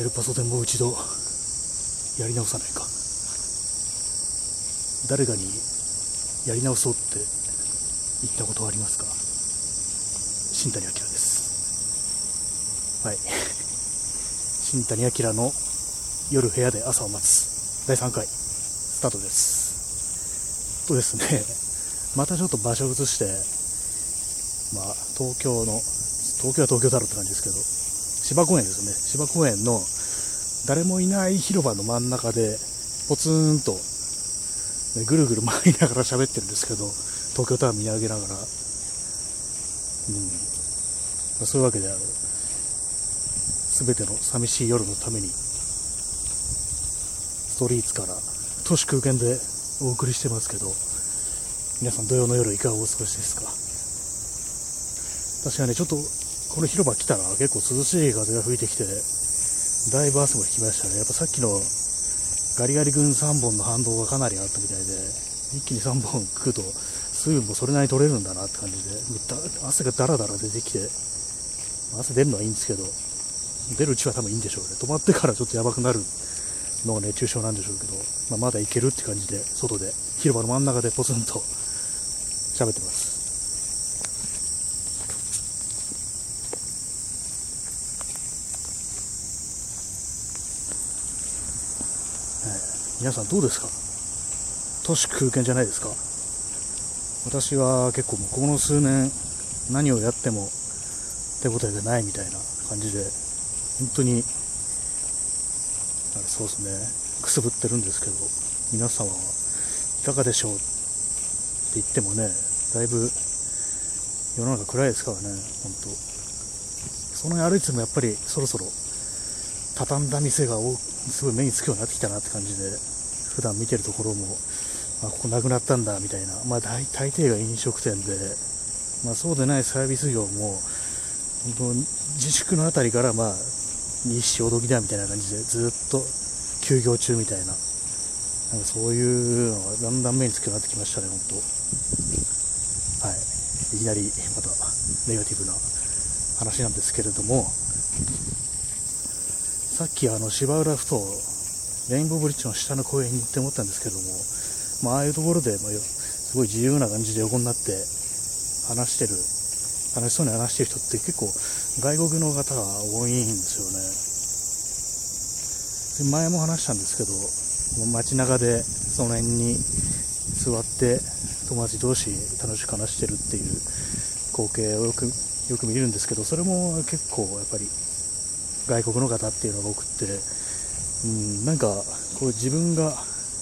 エルパソでもう一度やり直さないか。誰かにやり直そうって言ったことはありますか？新谷明です。はい。新谷明の夜部屋で朝を待つ。第3回スタートです。とですねまたちょっと場所を移してまあ東京の東京は東京だろうって感じですけど芝公園ですよね。芝公園の誰もいない広場の真ん中でポツンとねぐるぐる 回りながら喋ってるんですけど東京タワー見上げながら、うん、そういうわけである。全ての寂しい夜のためにストリートから都市空間でお送りしてますけど皆さん土曜の夜いかがお過ごしですか？確かにねちょっとこの広場来たら結構涼しい風が吹いてきてだいぶ汗も引きましたね。やっぱさっきのガリガリ君3本の反動がかなりあったみたいで一気に3本食うと水分もそれなりに取れるんだなって感じで汗がダラダラ出てきて汗出るのはいいんですけど出るうちは多分いいんでしょうね。止まってからちょっとやばくなるのが熱中症なんでしょうけど、まあ、まだいけるって感じで外で広場の真ん中でポツンと喋ってます。皆さんどうですか？都市空間じゃないですか？私は結構もうの数年何をやっても手応えがないみたいな感じで本当にそうですねくすぶってるんですけど皆様はいかがでしょうって言ってもねだいぶ世の中暗いですからね本当。その辺歩いてもやっぱりそろそろ畳んだ店がすごい目につくようになってきたなって感じで普段見てるところも、まあ、ここなくなったんだみたいな、まあ、大大抵が飲食店で、まあ、そうでないサービス業も自粛の辺りから、まあ、日潮時だみたいな感じでずっと休業中みたいな。なんかそういうのがだんだん目につくようになってきましたね、本当。はい、いきなりまたネガティブな話なんですけれども。さっきあの芝浦ふとレインボーブリッジの下の公園に行って思ったんですけども、まあ、ああいうところで、まあ、すごい自由な感じで横になって話してる楽しそうに話してる人って結構外国の方が多いんですよね。前も話したんですけど街中でその辺に座って友達同士楽しく話してるっていう光景をよくよく見るんですけどそれも結構やっぱり外国の方っていうのが多くってうん、なんかこう自分が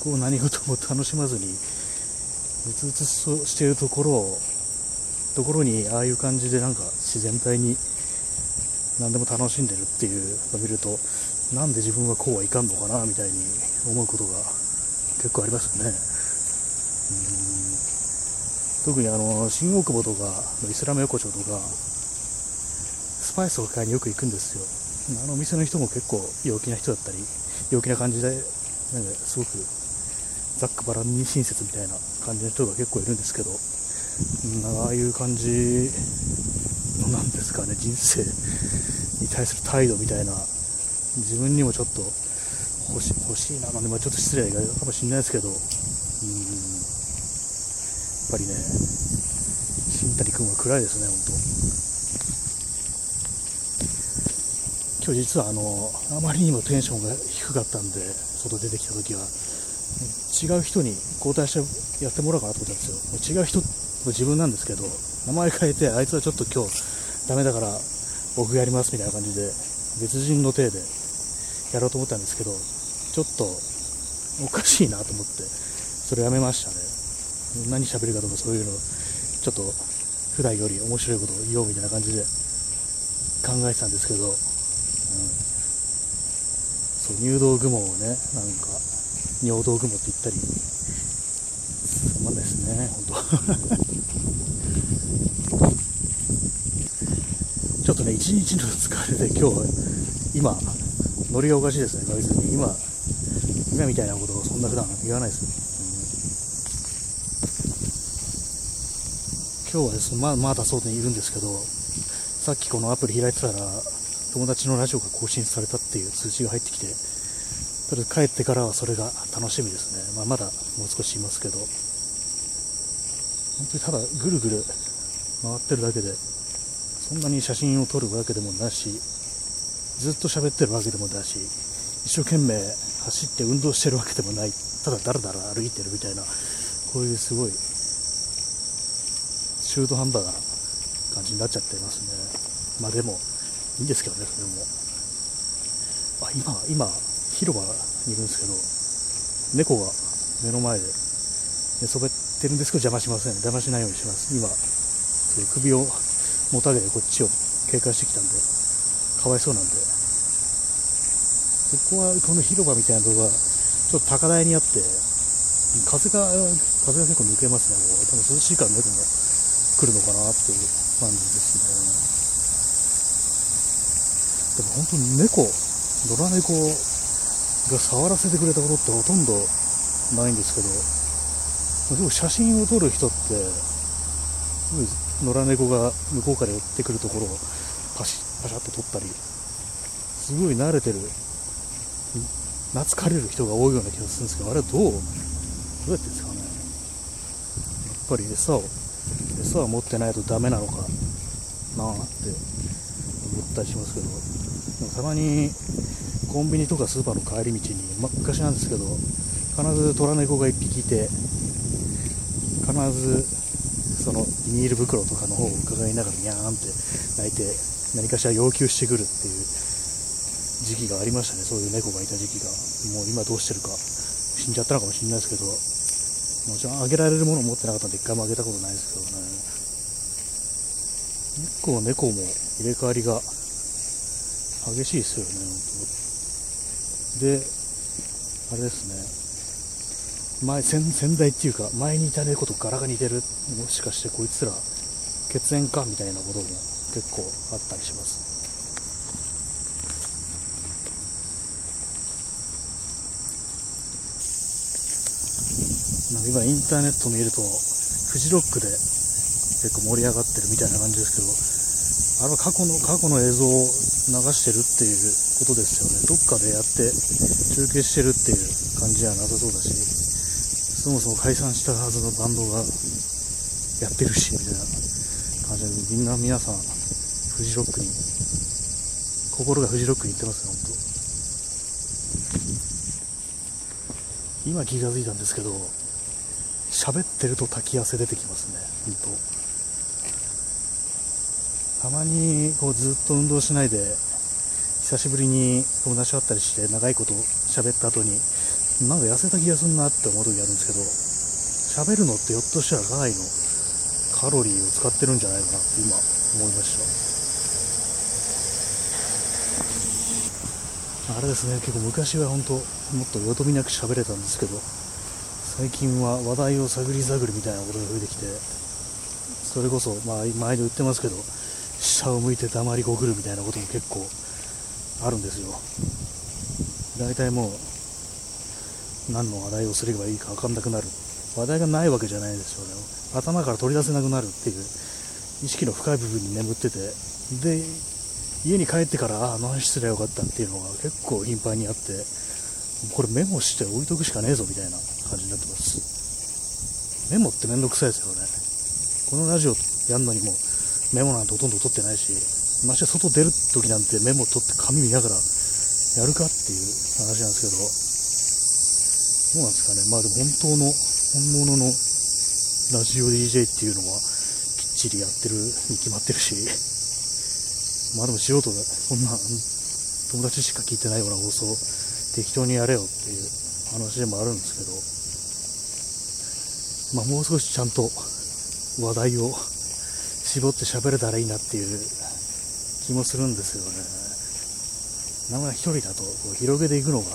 こう何事も楽しまずにうつうつとしているところをところにああいう感じでなんか自然体に何でも楽しんでるっていうのを見るとなんで自分はこうはいかんのかなみたいに思うことが結構ありますよね。うん特にあの新大久保とかイスラム横丁とかスパイスを買いによく行くんですよ。あのお店の人も結構陽気な人だったり陽気な感じでなんかすごくざっくばらんに親切みたいな感じの人が結構いるんですけど、うん、ああいう感じのなんですかね人生に対する態度みたいな自分にもちょっと欲し欲しいな、まあ、ちょっと失礼かもしれないですけど、うん、やっぱりね新谷君は暗いですね本当。今日実はあのあまりにもテンションが低かったんで外出てきた時は。違う人に交代してやってもらおうかなと思ったんですよ。違う人も自分なんですけど名前変えてあいつはちょっと今日ダメだから僕やりますみたいな感じで別人の体でやろうと思ったんですけどちょっとおかしいなと思ってそれやめましたね。何喋るかとかそういうのちょっと普段より面白いことを言おうみたいな感じで考えてたんですけどそう入道雲をねなんか尿道雲って言ったりつまんないですね本当。ちょっとね一日の疲れで今日今ノリがおかしいですね確実に。今今みたいなことをそんな普段言わないです、うん、今日はですねままだ外にいるんですけどさっきこのアプリ開いてたら友達のラジオが更新されたっていう通知が入ってきて、とりあえず帰ってからはそれが楽しみですね。まあ、まだもう少しいますけど、本当にただぐるぐる回ってるだけで、そんなに写真を撮るわけでもなし、ずっと喋ってるわけでもないし、一生懸命走って運動してるわけでもない、ただだらだら歩いてるみたいな、こういうすごい中途半端な感じになっちゃってますね。まあでも、いいんですけどね、それも。あ、今、今、広場にいるんですけど、猫が目の前で寝そべってるんですけど邪魔しません。邪魔しないようにします。今、そういう首をもたげてこっちを警戒してきたんで、かわいそうなんで。ここは、この広場みたいなとこが、ちょっと高台にあって、風が、風が結構抜けますね。多分涼しいから猫も来るのかなっていう感じですね。でも本当に猫、野良猫が触らせてくれたことってほとんどないんですけど、でも写真を撮る人って、野良猫が向こうから寄ってくるところをパシッ、パシャッと撮ったり、すごい慣れてる、懐かれる人が多いような気がするんですけど、あれはどう、どうやってですかね？やっぱり餌を、餌は持ってないとダメなのかなって思ったりしますけど、たまにコンビニとかスーパーの帰り道に、ま、昔なんですけど必ず虎猫が1匹いて必ずそのビニール袋とかの方を伺いながらニャーンって泣いて何かしら要求してくるっていう時期がありましたね。そういう猫がいた時期が。もう今どうしてるか死んじゃったのかもしれないですけどもちろんあげられるものを持ってなかったんで一回もあげたことないですけどね。結構猫も入れ替わりが激しいですよね本当で、あれですね、前、先代っていうか、前にいた猫と柄が似てる、もしかしてこいつら、血縁かみたいなことも結構あったりします。今インターネット見ると、フジロックで結構盛り上がってるみたいな感じですけど、あれは過去の、過去の映像してるっていうことですよね。どっかでやって中継してるっていう感じじゃなさそうだし、そもそも解散したはずのバンドがやってるし、みたいな感じで、みんな皆さん、フジロックに、心がフジロックに行ってますね、本当。今気が付いたんですけど、喋ってると滝汗出てきますね、本当。たまにこうずっと運動しないで久しぶりに友達と会ったりして長いこと喋った後になんか痩せた気がするなって思う時あるんですけど喋るのってひょっとしたらかなりのカロリーを使ってるんじゃないかなって今思いました。あれですね結構昔は本当もっとよどみなく喋れたんですけど最近は話題を探り探るみたいなことが増えてきてそれこそ、まあ、前に言ってますけど下を向いて黙りこくるみたいなことも結構あるんですよ。大体もう何の話題をすればいいか分かんなくなる。話題がないわけじゃないですよね。頭から取り出せなくなるっていう意識の深い部分に眠ってて。で家に帰ってからああ何してりゃよかったっていうのが結構頻繁にあって。これメモして置いとくしかねえぞみたいな感じになってます。メモってめんどくさいですよね。このラジオやるのにもメモなんてほとんど取ってないし、まして外出る時なんてメモ取って紙見ながらやるかっていう話なんですけど、どうなんですかね、まあでも本当の、本物のラジオ DJ っていうのはきっちりやってるに決まってるし、まあでも素人が、こんな友達しか聞いてないような放送適当にやれよっていう話でもあるんですけど、まあもう少しちゃんと話題を絞って喋れたらいいなっていう気もするんですよね。なかなか1人だとこう広げていくのが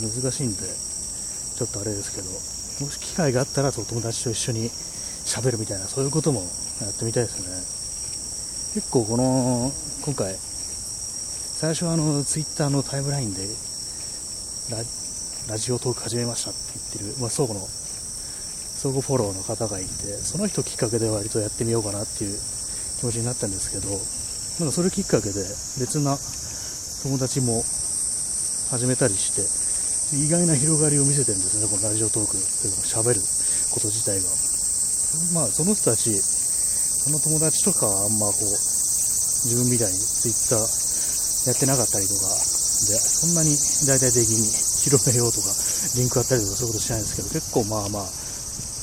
難しいんで、ちょっとあれですけど、もし機会があったらと友達と一緒に喋るみたいな、そういうこともやってみたいですね。結構この、今回、最初はあの、ツイッターのタイムラインでラ、ラジオトーク始めましたって言ってる、まあ、相互の相互フォローの方がいて、その人きっかけで割とやってみようかなっていう気持ちになったんですけど、なんかそれきっかけで別な友達も始めたりして意外な広がりを見せてるんですねこのラジオトークしゃべること自体が。まあその人たちその友達とかはあんまこう自分みたいにツイッターやってなかったりとかでそんなに大々的に広めようとかリンクあったりとかそういうことしないんですけど結構まあまあ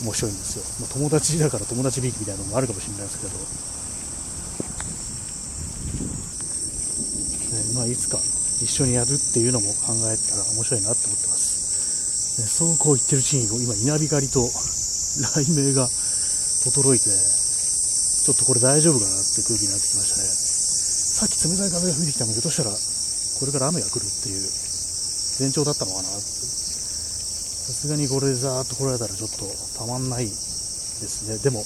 面白いんですよ、まあ、友達だから友達ビーキみたいなのもあるかもしれないですけど、ねまあ、いつか一緒にやるっていうのも考えたら面白いなって思ってます、でそうこう言ってるうちに今稲光と雷鳴が轟いてちょっとこれ大丈夫かなって空気になってきましたね。さっき冷たい風が吹いてきたのでひょっとしたらこれから雨が来るっていう前兆だったのかなさすがにこれでザーッと来られたらちょっとたまんないですね。でも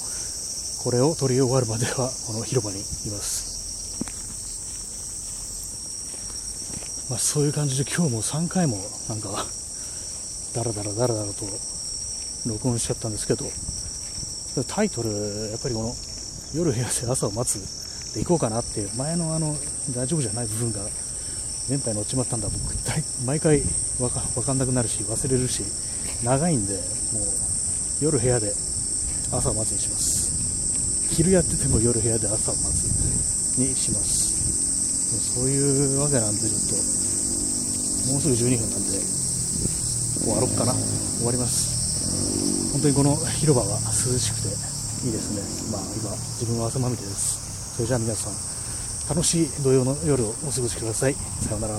これを取り終わるまではこの広場にいます。まあ、そういう感じで今日も3回もなんかダラダラダラダラと録音しちゃったんですけどタイトルやっぱりこの夜部屋で朝を待つで行こうかなっていう前のあの大丈夫じゃない部分が連敗乗っちまったんだ。僕毎回わか分かんなくなるし忘れるし長いんでもう夜部屋で朝待つにします。昼やってても夜部屋で朝を待つにします。そういうわけなんでちょっともうすぐ12分なんで終わろっかな。終わります。本当にこの広場が涼しくていいですね。まあ今自分は汗まみれです。それじゃあ皆さん楽しい土曜の夜をお過ごしください。さようなら。